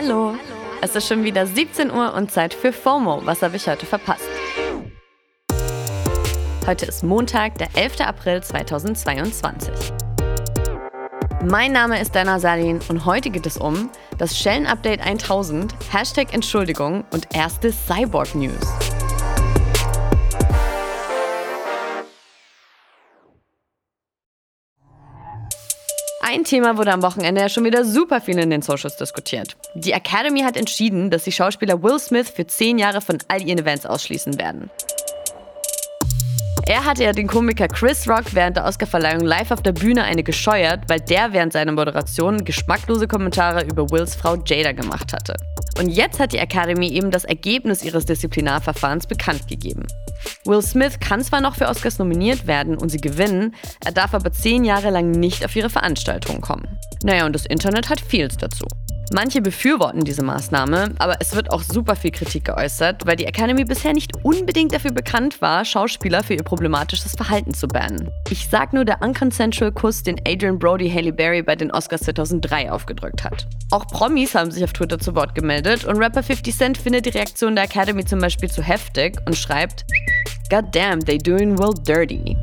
Hallo. Es ist schon wieder 17 Uhr und Zeit für FOMO. Was habe ich heute verpasst? Heute ist Montag, der 11. April 2022. Mein Name ist Dana Salin und heute geht es um das Schellen-Update 1000, Hashtag Entschuldigung und erste Cyborg-News. Ein Thema wurde am Wochenende ja schon wieder super viel in den Socials diskutiert. Die Academy hat entschieden, dass die Schauspieler Will Smith für zehn Jahre von all ihren Events ausschließen werden. Er hatte ja den Komiker Chris Rock während der Oscarverleihung live auf der Bühne eine gescheuert, weil der während seiner Moderation geschmacklose Kommentare über Wills Frau Jada gemacht hatte. Und jetzt hat die Academy eben das Ergebnis ihres Disziplinarverfahrens bekannt gegeben. Will Smith kann zwar noch für Oscars nominiert werden und sie gewinnen, er darf aber zehn Jahre lang nicht auf ihre Veranstaltungen kommen. Naja, und das Internet hat vieles dazu. Manche befürworten diese Maßnahme, aber es wird auch super viel Kritik geäußert, weil die Academy bisher nicht unbedingt dafür bekannt war, Schauspieler für ihr problematisches Verhalten zu bannen. Ich sag nur der unconsensual Kuss, den Adrian Brody Haley Berry bei den Oscars 2003 aufgedrückt hat. Auch Promis haben sich auf Twitter zu Wort gemeldet und Rapper 50 Cent findet die Reaktion der Academy zum Beispiel zu heftig und schreibt God damn, they doing Will dirty.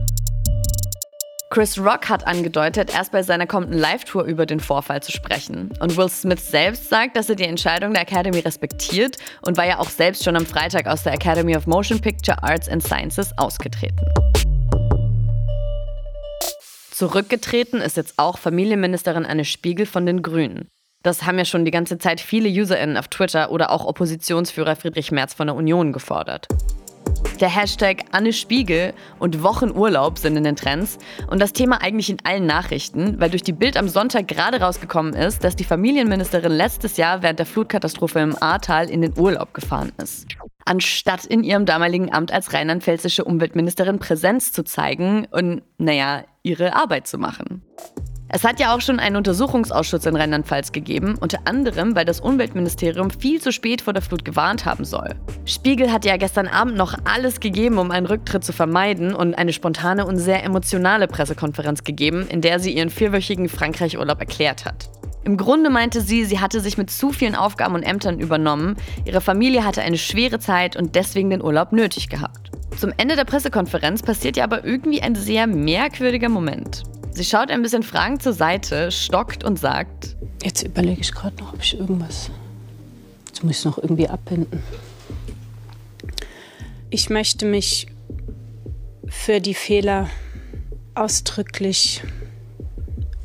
Chris Rock hat angedeutet, erst bei seiner kommenden Live-Tour über den Vorfall zu sprechen. Und Will Smith selbst sagt, dass er die Entscheidung der Academy respektiert und war ja auch selbst schon am Freitag aus der Academy of Motion Picture Arts and Sciences ausgetreten. Zurückgetreten ist jetzt auch Familienministerin Anne Spiegel von den Grünen. Das haben ja schon die ganze Zeit viele UserInnen auf Twitter oder auch Oppositionsführer Friedrich Merz von der Union gefordert. Der Hashtag Anne Spiegel und Wochenurlaub sind in den Trends und das Thema eigentlich in allen Nachrichten, weil durch die Bild am Sonntag gerade rausgekommen ist, dass die Familienministerin letztes Jahr während der Flutkatastrophe im Ahrtal in den Urlaub gefahren ist. Anstatt in ihrem damaligen Amt als rheinland-pfälzische Umweltministerin Präsenz zu zeigen und, naja, ihre Arbeit zu machen. Es hat ja auch schon einen Untersuchungsausschuss in Rheinland-Pfalz gegeben, unter anderem, weil das Umweltministerium viel zu spät vor der Flut gewarnt haben soll. Spiegel hat ja gestern Abend noch alles gegeben, um einen Rücktritt zu vermeiden und eine spontane und sehr emotionale Pressekonferenz gegeben, in der sie ihren vierwöchigen Frankreich-Urlaub erklärt hat. Im Grunde meinte sie, sie hatte sich mit zu vielen Aufgaben und Ämtern übernommen, ihre Familie hatte eine schwere Zeit und deswegen den Urlaub nötig gehabt. Zum Ende der Pressekonferenz passiert ja aber irgendwie ein sehr merkwürdiger Moment. Sie schaut ein bisschen fragend zur Seite, stockt und sagt: Jetzt überlege ich gerade noch, ob ich irgendwas. Jetzt muss ich noch irgendwie abbinden. Ich möchte mich für die Fehler ausdrücklich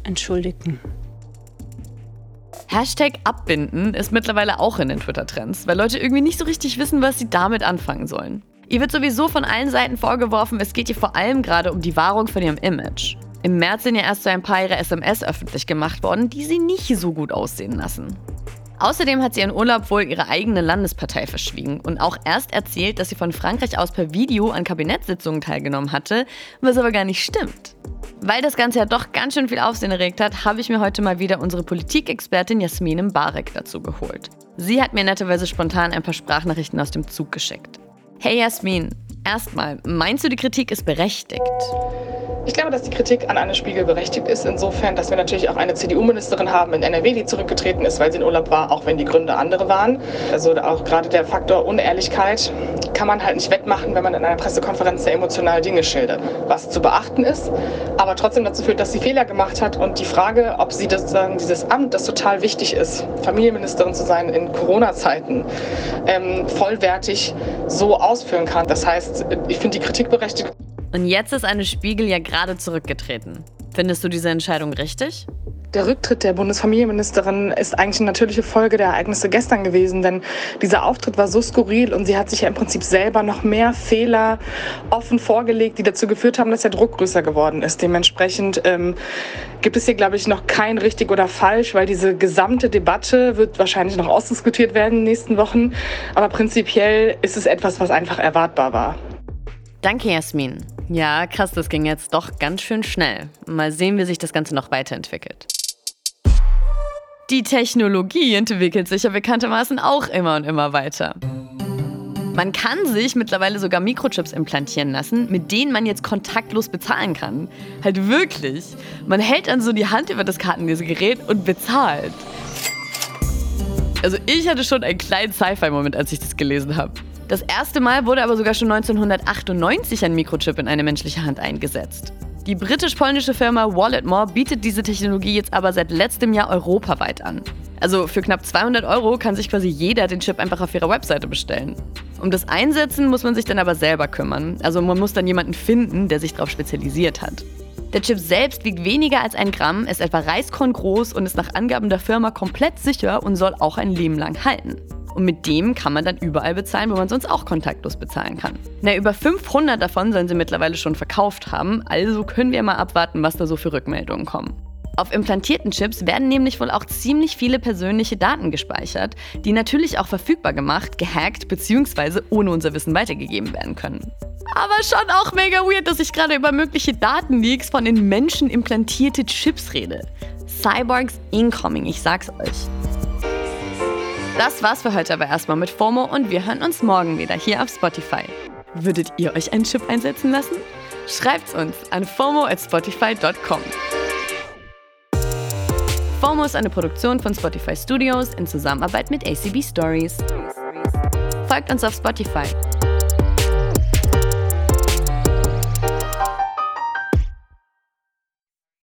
entschuldigen. Hashtag abbinden ist mittlerweile auch in den Twitter-Trends, weil Leute irgendwie nicht so richtig wissen, was sie damit anfangen sollen. Ihr wird sowieso von allen Seiten vorgeworfen, es geht ihr vor allem gerade um die Wahrung von ihrem Image. Im März sind ja erst so ein paar ihre SMS öffentlich gemacht worden, die sie nicht so gut aussehen lassen. Außerdem hat sie ihren Urlaub wohl ihre eigene Landespartei verschwiegen und auch erst erzählt, dass sie von Frankreich aus per Video an Kabinettssitzungen teilgenommen hatte, was aber gar nicht stimmt. Weil das Ganze ja doch ganz schön viel Aufsehen erregt hat, habe ich mir heute mal wieder unsere Politikexpertin Jasmin Mbarek dazu geholt. Sie hat mir netterweise spontan ein paar Sprachnachrichten aus dem Zug geschickt. Hey Jasmin, erstmal, meinst du, die Kritik ist berechtigt? Ich glaube, dass die Kritik an Anne Spiegel berechtigt ist, insofern, dass wir natürlich auch eine CDU-Ministerin haben in NRW, die zurückgetreten ist, weil sie in Urlaub war, auch wenn die Gründe andere waren. Also auch gerade der Faktor Unehrlichkeit kann man halt nicht wettmachen, wenn man in einer Pressekonferenz sehr emotional Dinge schildert, was zu beachten ist, aber trotzdem dazu führt, dass sie Fehler gemacht hat. Und die Frage, ob sie das, dieses Amt, das total wichtig ist, Familienministerin zu sein in Corona-Zeiten, ähm, vollwertig so ausführen kann. Das heißt, ich finde die Kritik berechtigt. Und jetzt ist eine Spiegel ja gerade zurückgetreten. Findest du diese Entscheidung richtig? Der Rücktritt der Bundesfamilienministerin ist eigentlich eine natürliche Folge der Ereignisse gestern gewesen, denn dieser Auftritt war so skurril und sie hat sich ja im Prinzip selber noch mehr Fehler offen vorgelegt, die dazu geführt haben, dass der Druck größer geworden ist. Dementsprechend ähm, gibt es hier, glaube ich, noch kein richtig oder falsch, weil diese gesamte Debatte wird wahrscheinlich noch ausdiskutiert werden in den nächsten Wochen. Aber prinzipiell ist es etwas, was einfach erwartbar war. Danke, Jasmin. Ja, krass, das ging jetzt doch ganz schön schnell. Mal sehen, wie sich das Ganze noch weiterentwickelt. Die Technologie entwickelt sich ja bekanntermaßen auch immer und immer weiter. Man kann sich mittlerweile sogar Mikrochips implantieren lassen, mit denen man jetzt kontaktlos bezahlen kann. Halt wirklich. Man hält dann so die Hand über das Kartenlesegerät und bezahlt. Also ich hatte schon einen kleinen Sci-Fi-Moment, als ich das gelesen habe. Das erste Mal wurde aber sogar schon 1998 ein Mikrochip in eine menschliche Hand eingesetzt. Die britisch-polnische Firma Walletmore bietet diese Technologie jetzt aber seit letztem Jahr europaweit an. Also für knapp 200 Euro kann sich quasi jeder den Chip einfach auf ihrer Webseite bestellen. Um das Einsetzen muss man sich dann aber selber kümmern. Also man muss dann jemanden finden, der sich darauf spezialisiert hat. Der Chip selbst wiegt weniger als ein Gramm, ist etwa Reiskorn groß und ist nach Angaben der Firma komplett sicher und soll auch ein Leben lang halten. Und mit dem kann man dann überall bezahlen, wo man sonst auch kontaktlos bezahlen kann. Na, über 500 davon sollen sie mittlerweile schon verkauft haben, also können wir mal abwarten, was da so für Rückmeldungen kommen. Auf implantierten Chips werden nämlich wohl auch ziemlich viele persönliche Daten gespeichert, die natürlich auch verfügbar gemacht, gehackt bzw. ohne unser Wissen weitergegeben werden können. Aber schon auch mega weird, dass ich gerade über mögliche Datenleaks von in Menschen implantierte Chips rede. Cyborgs incoming, ich sag's euch. Das war's für heute aber erstmal mit FOMO und wir hören uns morgen wieder hier auf Spotify. Würdet ihr euch einen Chip einsetzen lassen? Schreibt's uns an FOMO at Spotify.com. FOMO ist eine Produktion von Spotify Studios in Zusammenarbeit mit ACB Stories. Folgt uns auf Spotify